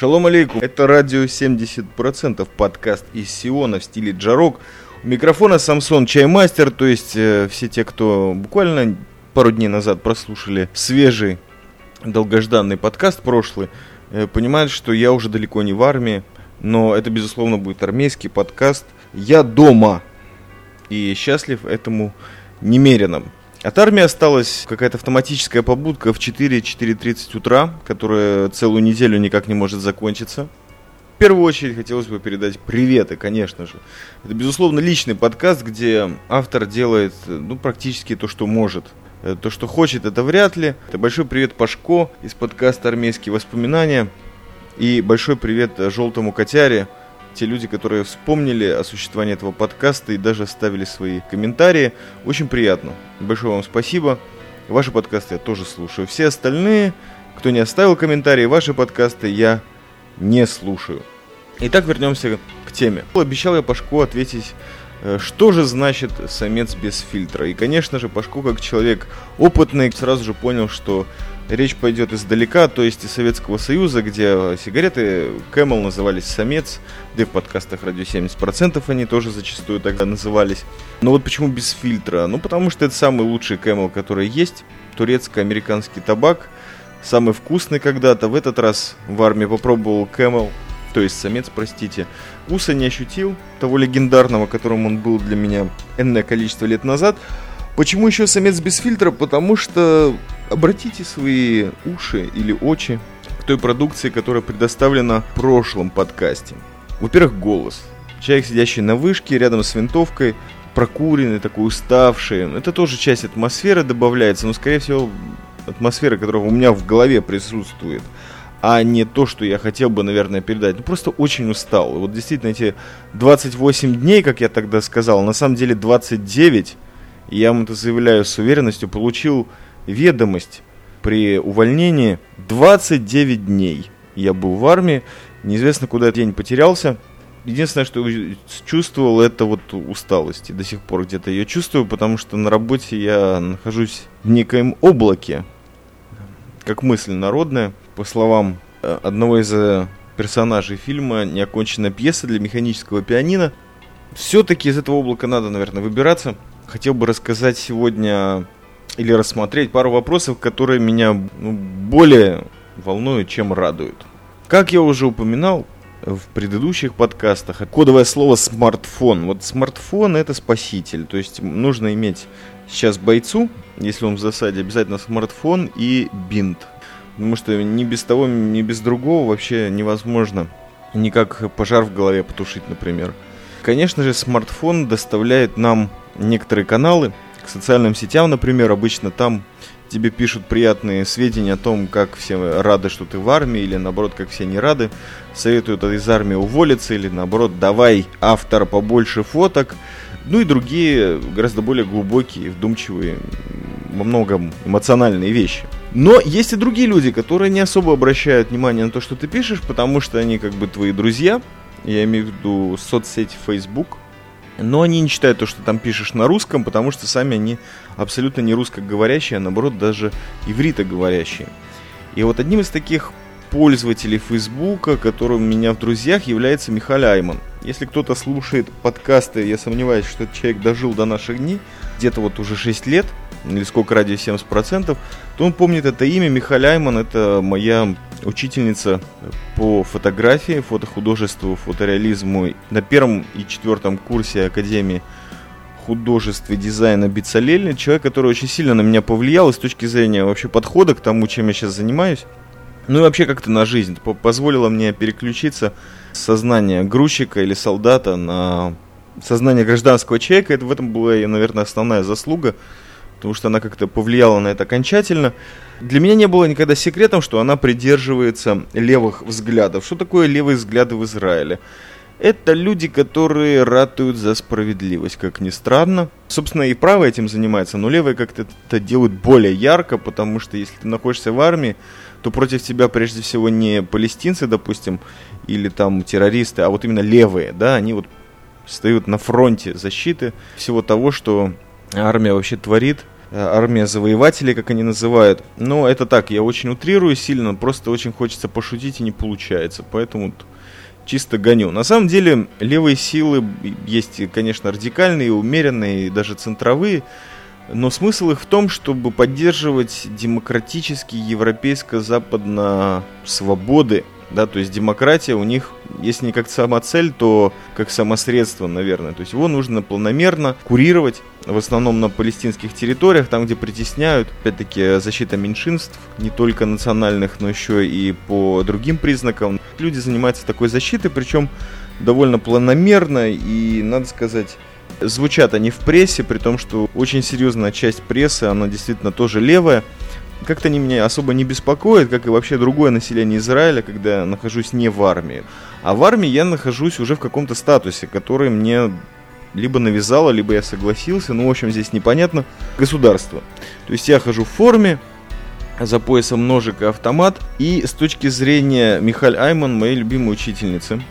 Шалом алейкум, это радио 70%, подкаст из Сиона в стиле джарок. У микрофона Самсон Чаймастер, то есть э, все те, кто буквально пару дней назад прослушали свежий долгожданный подкаст прошлый, э, понимают, что я уже далеко не в армии, но это, безусловно, будет армейский подкаст. Я дома и счастлив этому немерено. От армии осталась какая-то автоматическая побудка в 4-4.30 утра, которая целую неделю никак не может закончиться. В первую очередь хотелось бы передать приветы, конечно же. Это, безусловно, личный подкаст, где автор делает ну, практически то, что может. Э, то, что хочет, это вряд ли. Это большой привет Пашко из подкаста «Армейские воспоминания». И большой привет Желтому Котяре, те люди, которые вспомнили о существовании этого подкаста и даже оставили свои комментарии. Очень приятно. Большое вам спасибо. Ваши подкасты я тоже слушаю. Все остальные, кто не оставил комментарии, ваши подкасты я не слушаю. Итак, вернемся к теме. Обещал я Пашку ответить э, что же значит самец без фильтра? И, конечно же, Пашко, как человек опытный, сразу же понял, что Речь пойдет издалека, то есть из Советского Союза, где сигареты Camel назывались «Самец», да и в подкастах «Радио 70%» они тоже зачастую тогда назывались. Но вот почему без фильтра? Ну, потому что это самый лучший Camel, который есть. Турецко-американский табак. Самый вкусный когда-то. В этот раз в армии попробовал Camel, то есть самец, простите. Вкуса не ощутил, того легендарного, которым он был для меня энное количество лет назад. Почему еще самец без фильтра? Потому что обратите свои уши или очи к той продукции, которая предоставлена в прошлом подкасте. Во-первых, голос. Человек, сидящий на вышке рядом с винтовкой, прокуренный, такой уставший. Это тоже часть атмосферы добавляется, но, скорее всего, атмосфера, которая у меня в голове присутствует, а не то, что я хотел бы, наверное, передать. Ну, просто очень устал. Вот действительно эти 28 дней, как я тогда сказал, на самом деле 29, я вам это заявляю с уверенностью, получил ведомость при увольнении 29 дней. Я был в армии, неизвестно куда этот день потерялся. Единственное, что чувствовал, это вот усталость. И до сих пор где-то ее чувствую, потому что на работе я нахожусь в некоем облаке, как мысль народная. По словам э, одного из э, персонажей фильма «Неоконченная пьеса для механического пианино», все-таки из этого облака надо, наверное, выбираться. Хотел бы рассказать сегодня или рассмотреть пару вопросов, которые меня ну, более волнуют, чем радуют. Как я уже упоминал в предыдущих подкастах, кодовое слово смартфон. Вот смартфон это спаситель, то есть нужно иметь сейчас бойцу, если он в засаде, обязательно смартфон и бинт. Потому что ни без того, ни без другого вообще невозможно никак пожар в голове потушить, например. Конечно же, смартфон доставляет нам некоторые каналы, социальным сетям, например, обычно там тебе пишут приятные сведения о том, как все рады, что ты в армии, или наоборот, как все не рады, советуют из армии уволиться, или наоборот, давай автор побольше фоток, ну и другие гораздо более глубокие, вдумчивые, во многом эмоциональные вещи. Но есть и другие люди, которые не особо обращают внимание на то, что ты пишешь, потому что они как бы твои друзья, я имею в виду соцсеть Facebook, но они не читают то, что там пишешь на русском, потому что сами они абсолютно не русскоговорящие, а наоборот даже ивритоговорящие. И вот одним из таких пользователей Фейсбука, который у меня в друзьях, является Михаил Айман. Если кто-то слушает подкасты, я сомневаюсь, что этот человек дожил до наших дней, где-то вот уже 6 лет, или сколько ради 70%, то он помнит это имя. Михаил Айман – это моя учительница по фотографии, фотохудожеству, фотореализму на первом и четвертом курсе Академии художеств и дизайна Бицалель. Человек, который очень сильно на меня повлиял с точки зрения вообще подхода к тому, чем я сейчас занимаюсь. Ну и вообще как-то на жизнь. Позволило мне переключиться с сознания грузчика или солдата на сознание гражданского человека. Это в этом была, наверное, основная заслуга потому что она как-то повлияла на это окончательно. Для меня не было никогда секретом, что она придерживается левых взглядов. Что такое левые взгляды в Израиле? Это люди, которые ратуют за справедливость, как ни странно. Собственно, и правые этим занимаются, но левые как-то это делают более ярко, потому что если ты находишься в армии, то против тебя прежде всего не палестинцы, допустим, или там террористы, а вот именно левые, да, они вот стоят на фронте защиты всего того, что армия вообще творит армия завоевателей, как они называют. Но это так, я очень утрирую сильно, просто очень хочется пошутить и не получается. Поэтому чисто гоню. На самом деле левые силы есть, конечно, радикальные, умеренные, даже центровые. Но смысл их в том, чтобы поддерживать демократические европейско-западно свободы да, то есть демократия у них, если не как сама цель, то как самосредство, наверное. То есть его нужно планомерно курировать, в основном на палестинских территориях, там, где притесняют, опять-таки, защита меньшинств, не только национальных, но еще и по другим признакам. Люди занимаются такой защитой, причем довольно планомерно и, надо сказать, звучат они в прессе, при том, что очень серьезная часть прессы, она действительно тоже левая, как-то они меня особо не беспокоят, как и вообще другое население Израиля, когда я нахожусь не в армии. А в армии я нахожусь уже в каком-то статусе, который мне либо навязало, либо я согласился, ну, в общем, здесь непонятно, государство. То есть я хожу в форме, за поясом ножик и автомат, и с точки зрения Михаль Айман, моей любимой учительницы,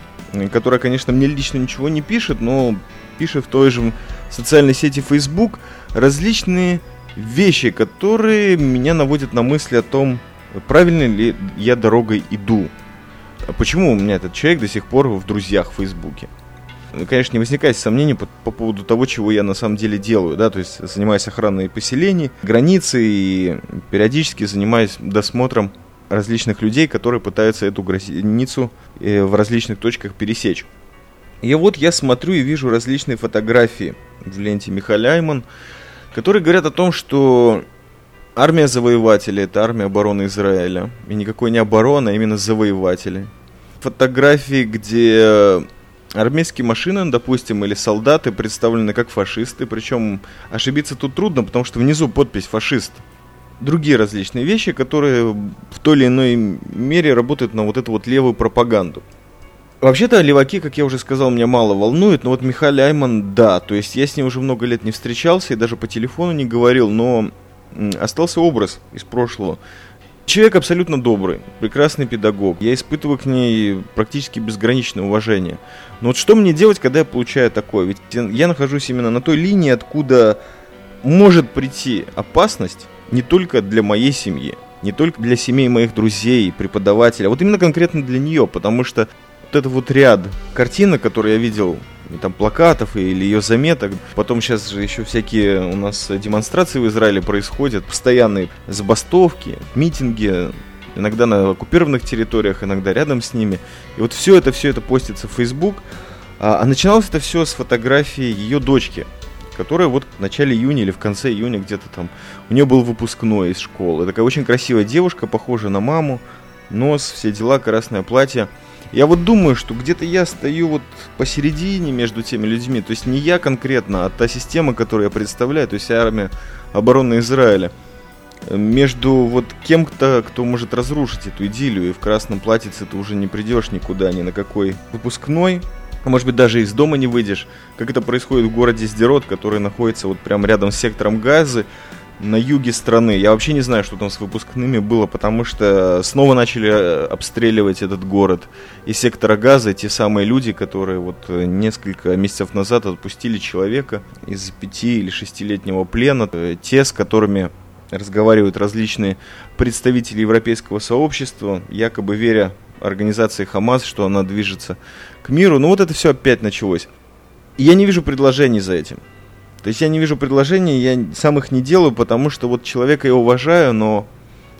которая, конечно, мне лично ничего не пишет, но пишет в той же социальной сети Facebook различные вещи, которые меня наводят на мысли о том, правильно ли я дорогой иду. Почему у меня этот человек до сих пор в друзьях в Фейсбуке? Ну, конечно, не возникает сомнений по, по поводу того, чего я на самом деле делаю, да, то есть занимаюсь охраной поселений, границы и периодически занимаюсь досмотром различных людей, которые пытаются эту границу э, в различных точках пересечь. И вот я смотрю и вижу различные фотографии в ленте Михаил Айман, которые говорят о том, что армия завоевателей – это армия обороны Израиля. И никакой не оборона, а именно завоеватели. Фотографии, где армейские машины, допустим, или солдаты представлены как фашисты. Причем ошибиться тут трудно, потому что внизу подпись «фашист». Другие различные вещи, которые в той или иной мере работают на вот эту вот левую пропаганду. Вообще-то леваки, как я уже сказал, меня мало волнует, но вот Михаил Айман, да, то есть я с ним уже много лет не встречался и даже по телефону не говорил, но остался образ из прошлого. Человек абсолютно добрый, прекрасный педагог. Я испытываю к ней практически безграничное уважение. Но вот что мне делать, когда я получаю такое? Ведь я нахожусь именно на той линии, откуда может прийти опасность не только для моей семьи, не только для семей моих друзей, преподавателей, а вот именно конкретно для нее, потому что этот вот ряд картинок, которые я видел, там плакатов или ее заметок. Потом сейчас же еще всякие у нас демонстрации в Израиле происходят, постоянные забастовки, митинги, иногда на оккупированных территориях, иногда рядом с ними. И вот все это, все это постится в Facebook. А, а начиналось это все с фотографии ее дочки, которая вот в начале июня или в конце июня где-то там, у нее был выпускной из школы. Такая очень красивая девушка, похожая на маму, нос, все дела, красное платье. Я вот думаю, что где-то я стою вот посередине между теми людьми. То есть не я конкретно, а та система, которую я представляю, то есть армия обороны Израиля. Между вот кем-то, кто может разрушить эту идиллию, и в красном платьице ты уже не придешь никуда, ни на какой выпускной, а может быть даже из дома не выйдешь, как это происходит в городе Сдерот, который находится вот прямо рядом с сектором Газы, на юге страны. Я вообще не знаю, что там с выпускными было, потому что снова начали э, обстреливать этот город. Из сектора газа те самые люди, которые вот э, несколько месяцев назад отпустили человека из пяти или шестилетнего плена, э, те, с которыми разговаривают различные представители европейского сообщества, якобы веря организации Хамас, что она движется к миру. Но вот это все опять началось. И я не вижу предложений за этим. То есть я не вижу предложений, я сам их не делаю, потому что вот человека я уважаю, но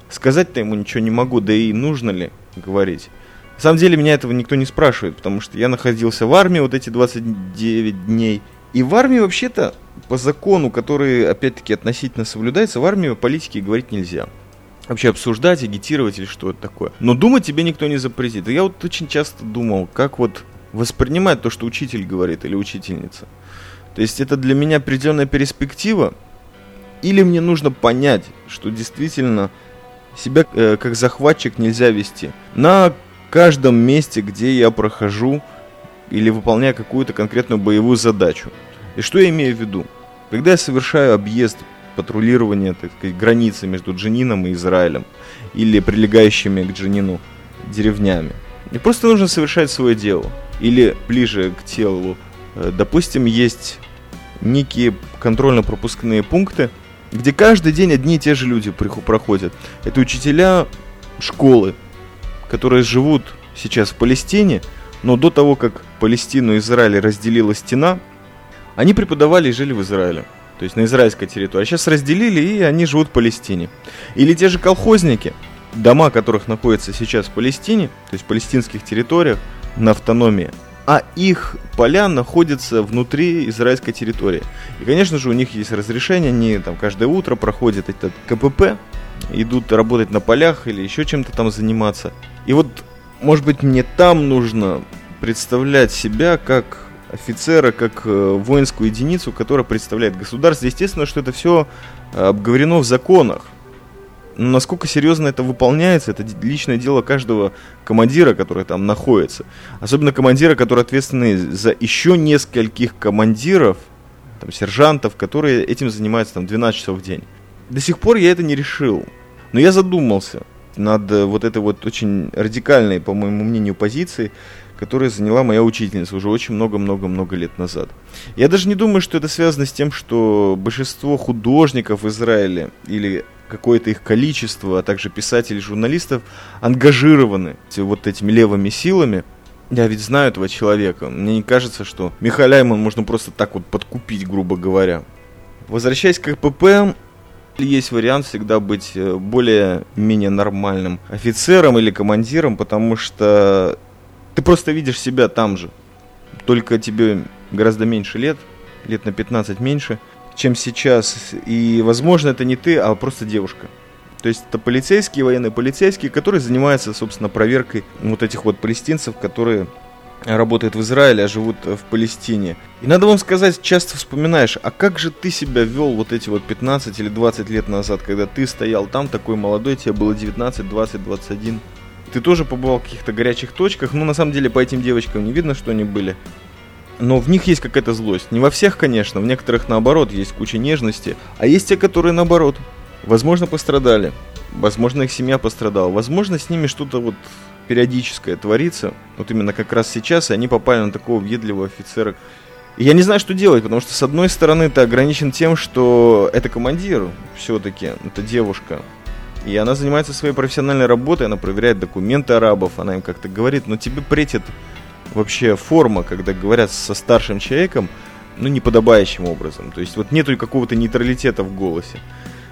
сказать-то ему ничего не могу, да и нужно ли говорить. На самом деле меня этого никто не спрашивает, потому что я находился в армии вот эти 29 дней. И в армии вообще-то, по закону, который опять-таки относительно соблюдается, в армии о политике говорить нельзя. Вообще обсуждать, агитировать или что это такое. Но думать тебе никто не запретит. И я вот очень часто думал, как вот воспринимать то, что учитель говорит или учительница. То есть это для меня определенная перспектива, или мне нужно понять, что действительно себя э, как захватчик нельзя вести. На каждом месте, где я прохожу или выполняю какую-то конкретную боевую задачу. И что я имею в виду? Когда я совершаю объезд патрулирования, так сказать, границы между Джинином и Израилем или прилегающими к Джинину деревнями, мне просто нужно совершать свое дело. Или ближе к телу. Э, допустим, есть некие контрольно-пропускные пункты, где каждый день одни и те же люди проходят. Это учителя школы, которые живут сейчас в Палестине, но до того, как Палестину и Израиль разделила стена, они преподавали и жили в Израиле. То есть на израильской территории. А сейчас разделили, и они живут в Палестине. Или те же колхозники, дома которых находятся сейчас в Палестине, то есть в палестинских территориях, на автономии, а их поля находятся внутри израильской территории. И, конечно же, у них есть разрешение, они там каждое утро проходят этот КПП, идут работать на полях или еще чем-то там заниматься. И вот, может быть, мне там нужно представлять себя как офицера, как э, воинскую единицу, которая представляет государство. Естественно, что это все э, обговорено в законах. Но насколько серьезно это выполняется, это личное дело каждого командира, который там находится. Особенно командира, который ответственный за еще нескольких командиров, там, сержантов, которые этим занимаются там 12 часов в день. До сих пор я это не решил. Но я задумался над э, вот этой вот очень радикальной, по моему мнению, позицией, которую заняла моя учительница уже очень много-много-много лет назад. Я даже не думаю, что это связано с тем, что большинство художников в Израиле или какое-то их количество, а также писателей, журналистов ангажированы вот этими левыми силами. Я ведь знаю этого человека. Мне не кажется, что Михаляйман можно просто так вот подкупить, грубо говоря. Возвращаясь к КПП, есть вариант всегда быть э, более-менее нормальным офицером или командиром, потому что ты просто видишь себя там же. Только тебе гораздо меньше лет, лет на 15 меньше, чем сейчас. И, возможно, это не ты, а просто девушка. То есть это полицейские, военные полицейские, которые занимаются, собственно, проверкой вот этих вот палестинцев, которые работают в Израиле, а живут в Палестине. И надо вам сказать, часто вспоминаешь, а как же ты себя вел вот эти вот 15 или 20 лет назад, когда ты стоял там, такой молодой, тебе было 19, 20, 21. Ты тоже побывал в каких-то горячих точках, но на самом деле по этим девочкам не видно, что они были. Но в них есть какая-то злость. Не во всех, конечно, в некоторых наоборот есть куча нежности, а есть те, которые наоборот. Возможно, пострадали. Возможно, их семья пострадала. Возможно, с ними что-то вот периодическое творится. Вот именно как раз сейчас, и они попали на такого въедливого офицера. И я не знаю, что делать, потому что, с одной стороны, ты ограничен тем, что это командир все-таки, это девушка. И она занимается своей профессиональной работой, она проверяет документы арабов, она им как-то говорит, но тебе претит вообще форма, когда говорят со старшим человеком, ну, неподобающим образом. То есть вот нету какого-то нейтралитета в голосе.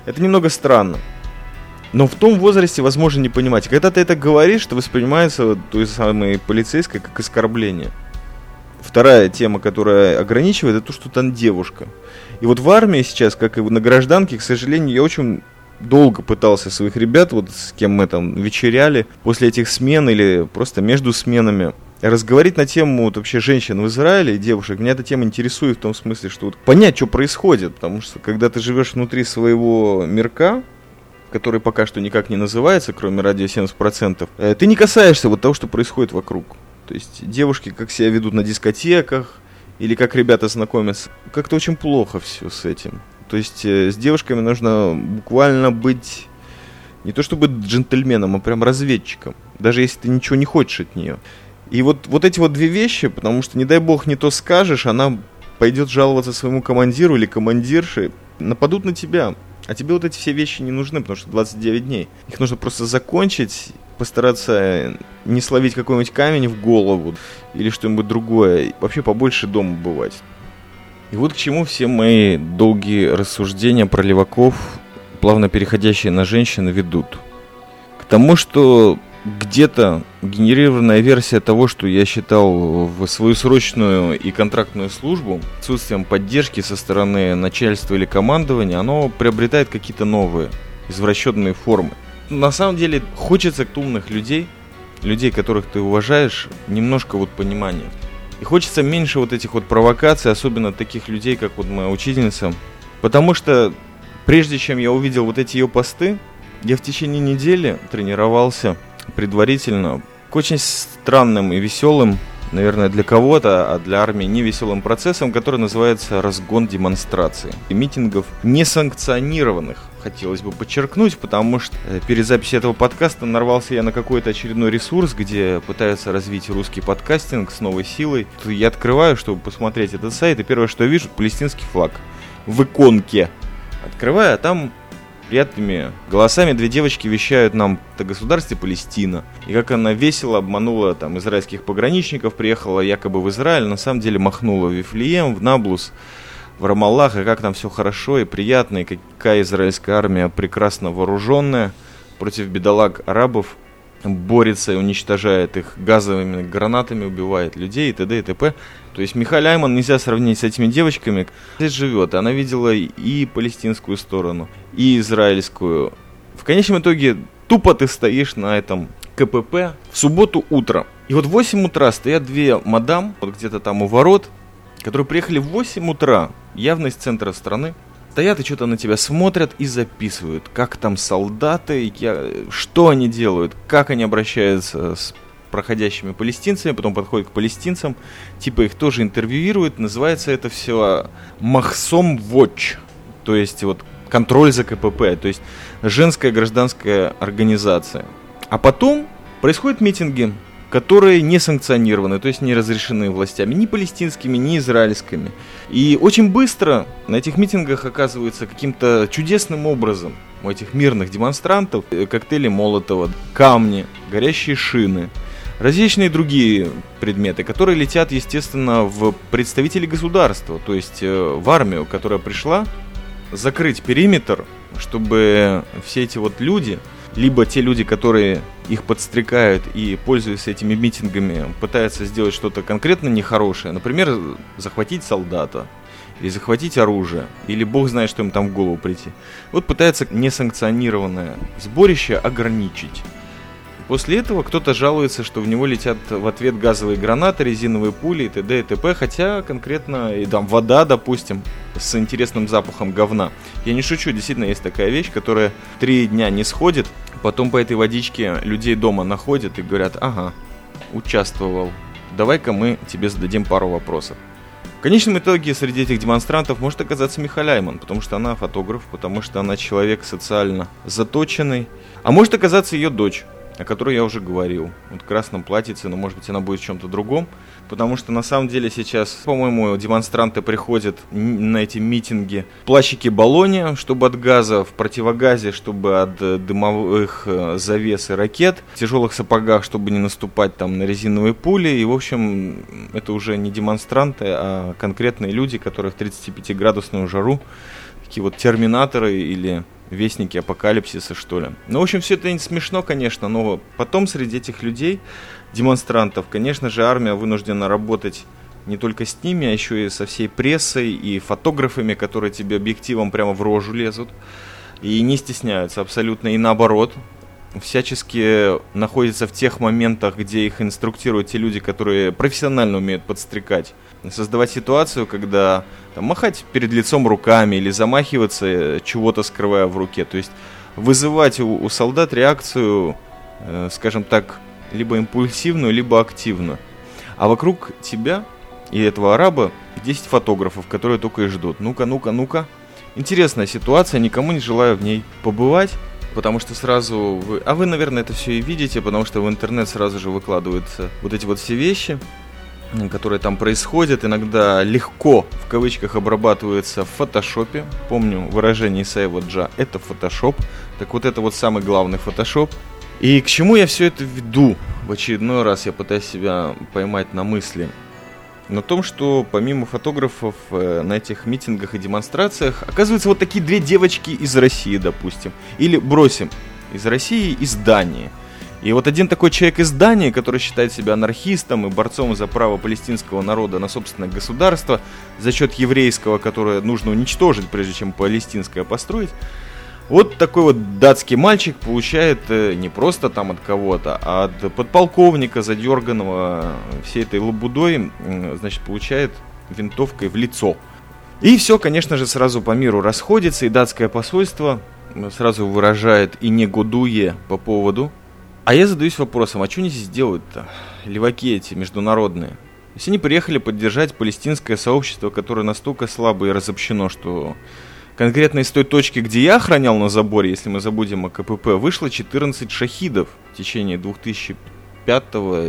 Это немного странно. Но в том возрасте возможно не понимать. Когда ты это говоришь, то воспринимается вот той самой полицейской как оскорбление. Вторая тема, которая ограничивает, это то, что там девушка. И вот в армии сейчас, как и на гражданке, к сожалению, я очень долго пытался своих ребят, вот с кем мы там вечеряли, после этих смен или просто между сменами, разговорить на тему вот, вообще женщин в Израиле и девушек. Меня эта тема интересует в том смысле, что вот понять, что происходит, потому что когда ты живешь внутри своего мирка, который пока что никак не называется, кроме радио 70%, э, ты не касаешься вот того, что происходит вокруг. То есть девушки как себя ведут на дискотеках, или как ребята знакомятся, как-то очень плохо все с этим. То есть э, с девушками нужно буквально быть не то чтобы джентльменом, а прям разведчиком. Даже если ты ничего не хочешь от нее. И вот, вот эти вот две вещи, потому что, не дай бог, не то скажешь, она пойдет жаловаться своему командиру или командирше, нападут на тебя. А тебе вот эти все вещи не нужны, потому что 29 дней. Их нужно просто закончить, постараться не словить какой-нибудь камень в голову или что-нибудь другое. Вообще побольше дома бывать. И вот к чему все мои долгие рассуждения про леваков, плавно переходящие на женщин, ведут. К тому, что где-то генерированная версия того, что я считал в свою срочную и контрактную службу, отсутствием поддержки со стороны начальства или командования, оно приобретает какие-то новые, извращенные формы. На самом деле хочется умных людей, людей, которых ты уважаешь, немножко вот понимания. И хочется меньше вот этих вот провокаций, особенно таких людей, как вот моя учительница. Потому что прежде чем я увидел вот эти ее посты, я в течение недели тренировался предварительно к очень странным и веселым, наверное, для кого-то, а для армии не веселым процессом, который называется разгон демонстраций и митингов несанкционированных. Хотелось бы подчеркнуть, потому что э, перед записью этого подкаста нарвался я на какой-то очередной ресурс, где пытаются развить русский подкастинг с новой силой. Я открываю, чтобы посмотреть этот сайт, и первое, что я вижу, палестинский флаг в иконке Открываю, а там приятными голосами две девочки вещают нам о государстве Палестина. И как она весело обманула там израильских пограничников, приехала якобы в Израиль, на самом деле махнула в Вифлеем, в Наблус, в Рамаллах, и как там все хорошо и приятно, и какая израильская армия прекрасно вооруженная против бедолаг арабов борется и уничтожает их газовыми гранатами, убивает людей и т.д. и т.п. То есть Михаил Айман нельзя сравнить с этими девочками. Здесь живет, она видела и палестинскую сторону, и израильскую. В конечном итоге тупо ты стоишь на этом КПП в субботу утром. И вот в 8 утра стоят две мадам, вот где-то там у ворот, которые приехали в 8 утра, явно из центра страны, стоят и что-то на тебя смотрят и записывают, как там солдаты, я, что они делают, как они обращаются с проходящими палестинцами, потом подходят к палестинцам, типа их тоже интервьюируют, называется это все Махсом Watch, то есть вот контроль за КПП, то есть женская гражданская организация. А потом происходят митинги, которые не санкционированы, то есть не разрешены властями, ни палестинскими, ни израильскими. И очень быстро на этих митингах оказывается каким-то чудесным образом у этих мирных демонстрантов э, коктейли Молотова, камни, горящие шины, различные другие предметы, которые летят, естественно, в представителей государства, то есть э, в армию, которая пришла закрыть периметр, чтобы все эти вот люди либо те люди, которые их подстрекают и, пользуясь этими митингами, пытаются сделать что-то конкретно нехорошее, например, захватить солдата, или захватить оружие, или бог знает, что им там в голову прийти. Вот пытается несанкционированное сборище ограничить. После этого кто-то жалуется, что в него летят в ответ газовые гранаты, резиновые пули и т.д. и т.п. Хотя конкретно и там вода, допустим, с интересным запахом говна. Я не шучу, действительно есть такая вещь, которая три дня не сходит, потом по этой водичке людей дома находят и говорят, ага, участвовал, давай-ка мы тебе зададим пару вопросов. В конечном итоге среди этих демонстрантов может оказаться Михаляйман, потому что она фотограф, потому что она человек социально заточенный, а может оказаться ее дочь, о которой я уже говорил. Вот красном платьице, но может быть она будет в чем-то другом. Потому что на самом деле сейчас, по-моему, демонстранты приходят на эти митинги в плащике баллоне, чтобы от газа, в противогазе, чтобы от э, дымовых э, завес и ракет, в тяжелых сапогах, чтобы не наступать там на резиновые пули. И, в общем, это уже не демонстранты, а конкретные люди, которые в 35-градусную жару, такие вот терминаторы или вестники апокалипсиса, что ли. Ну, в общем, все это не смешно, конечно, но потом среди этих людей, демонстрантов, конечно же, армия вынуждена работать не только с ними, а еще и со всей прессой и фотографами, которые тебе объективом прямо в рожу лезут. И не стесняются абсолютно, и наоборот, всячески находятся в тех моментах, где их инструктируют те люди, которые профессионально умеют подстрекать создавать ситуацию, когда там, махать перед лицом руками или замахиваться, э, чего-то скрывая в руке. То есть вызывать у, у солдат реакцию, э, скажем так, либо импульсивную, либо активную. А вокруг тебя и этого араба 10 фотографов, которые только и ждут. Ну-ка, ну-ка, ну-ка. Интересная ситуация, никому не желаю в ней побывать, потому что сразу вы... А вы, наверное, это все и видите, потому что в интернет сразу же выкладываются вот эти вот все вещи которые там происходят, иногда легко, в кавычках, обрабатываются в фотошопе. Помню выражение Исаева Джа, это фотошоп. Так вот это вот самый главный фотошоп. И к чему я все это веду? В очередной раз я пытаюсь себя поймать на мысли. На том, что помимо фотографов э, на этих митингах и демонстрациях, оказывается, вот такие две девочки из России, допустим. Или бросим, из России, из Дании – и вот один такой человек из Дании, который считает себя анархистом и борцом за право палестинского народа на собственное государство за счет еврейского, которое нужно уничтожить, прежде чем палестинское построить, вот такой вот датский мальчик получает э, не просто там от кого-то, а от подполковника, задерганного всей этой лабудой, значит, получает винтовкой в лицо. И все, конечно же, сразу по миру расходится, и датское посольство сразу выражает и негодуе по поводу а я задаюсь вопросом, а что они здесь делают-то, леваки эти международные? Если они приехали поддержать палестинское сообщество, которое настолько слабо и разобщено, что конкретно из той точки, где я охранял на заборе, если мы забудем о КПП, вышло 14 шахидов в течение 2000 95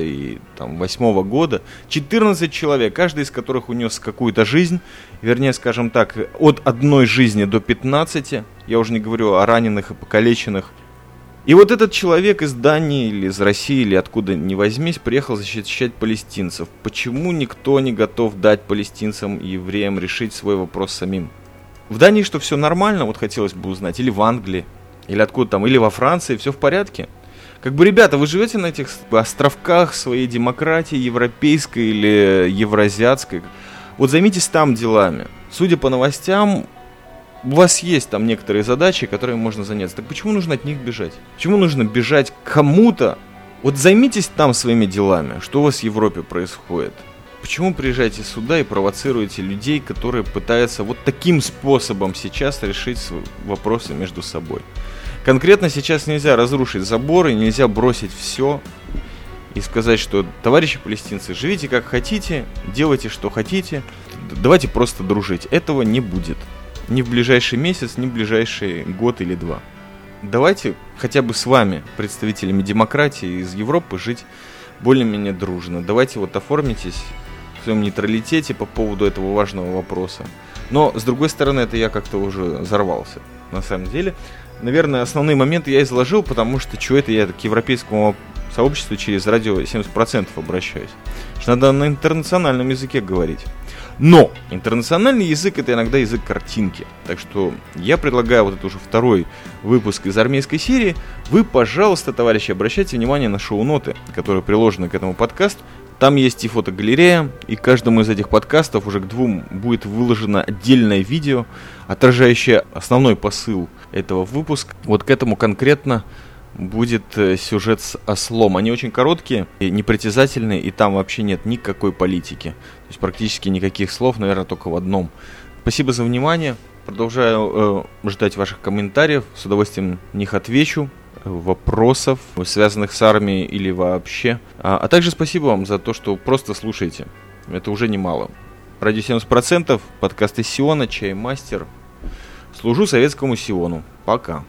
и там, 8 года. 14 человек, каждый из которых унес какую-то жизнь, вернее, скажем так, от одной жизни до 15. Я уже не говорю о раненых и покалеченных. И вот этот человек из Дании или из России, или откуда ни возьмись, приехал защищать палестинцев. Почему никто не готов дать палестинцам и евреям решить свой вопрос самим? В Дании что, все нормально, вот хотелось бы узнать, или в Англии, или откуда там, или во Франции, все в порядке? Как бы, ребята, вы живете на этих островках своей демократии, европейской или евразиатской. Вот займитесь там делами. Судя по новостям, у вас есть там некоторые задачи, которыми можно заняться. Так почему нужно от них бежать? Почему нужно бежать кому-то? Вот займитесь там своими делами. Что у вас в Европе происходит? Почему приезжаете сюда и провоцируете людей, которые пытаются вот таким способом сейчас решить вопросы между собой? Конкретно сейчас нельзя разрушить заборы, нельзя бросить все и сказать, что товарищи палестинцы, живите как хотите, делайте что хотите, давайте просто дружить. Этого не будет. Ни в ближайший месяц, ни в ближайший год или два. Давайте хотя бы с вами, представителями демократии из Европы, жить более-менее дружно. Давайте вот оформитесь в своем нейтралитете по поводу этого важного вопроса. Но, с другой стороны, это я как-то уже взорвался, на самом деле наверное, основные моменты я изложил, потому что что это я к европейскому сообществу через радио 70% обращаюсь. Что надо на интернациональном языке говорить. Но интернациональный язык это иногда язык картинки. Так что я предлагаю вот это уже второй выпуск из армейской серии. Вы, пожалуйста, товарищи, обращайте внимание на шоу-ноты, которые приложены к этому подкасту. Там есть и фотогалерея, и каждому из этих подкастов уже к двум будет выложено отдельное видео, отражающее основной посыл этого выпуска. Вот к этому конкретно будет э, сюжет с ослом. Они очень короткие, непритязательные, и там вообще нет никакой политики. То есть практически никаких слов, наверное, только в одном. Спасибо за внимание. Продолжаю э, ждать ваших комментариев. С удовольствием на них отвечу вопросов, связанных с армией или вообще. А, а также спасибо вам за то, что просто слушаете. Это уже немало. Радио 70%, подкаст из Сиона, Чай Мастер. Служу советскому Сиону. Пока.